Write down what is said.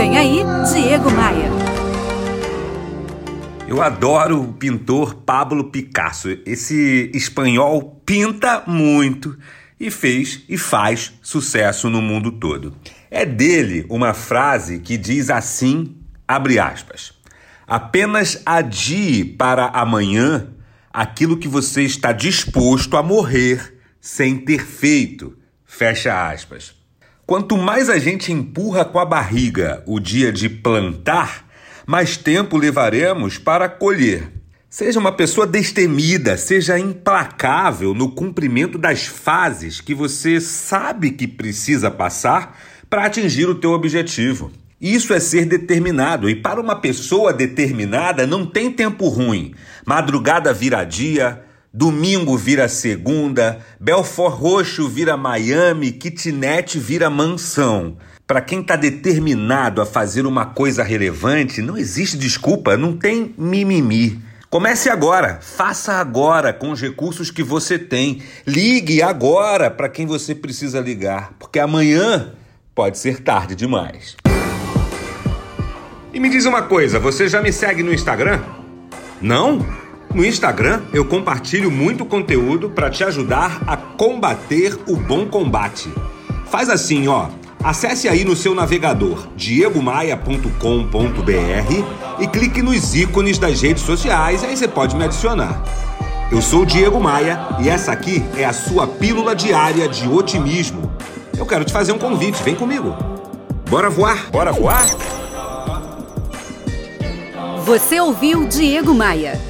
Vem aí, Diego Maia. Eu adoro o pintor Pablo Picasso. Esse espanhol pinta muito e fez e faz sucesso no mundo todo. É dele uma frase que diz assim, abre aspas: Apenas adie para amanhã aquilo que você está disposto a morrer sem ter feito. Fecha aspas. Quanto mais a gente empurra com a barriga o dia de plantar, mais tempo levaremos para colher. Seja uma pessoa destemida, seja implacável no cumprimento das fases que você sabe que precisa passar para atingir o teu objetivo. Isso é ser determinado, e para uma pessoa determinada não tem tempo ruim. Madrugada vira dia, domingo vira segunda, Belfort Roxo vira Miami, kitnet vira mansão. Para quem está determinado a fazer uma coisa relevante, não existe desculpa, não tem mimimi. Comece agora, faça agora com os recursos que você tem. Ligue agora para quem você precisa ligar, porque amanhã pode ser tarde demais. E me diz uma coisa, você já me segue no Instagram? Não? No Instagram eu compartilho muito conteúdo para te ajudar a combater o bom combate. Faz assim, ó. Acesse aí no seu navegador diegomaia.com.br e clique nos ícones das redes sociais, aí você pode me adicionar. Eu sou o Diego Maia e essa aqui é a sua pílula diária de otimismo. Eu quero te fazer um convite, vem comigo. Bora voar? Bora voar? Você ouviu Diego Maia.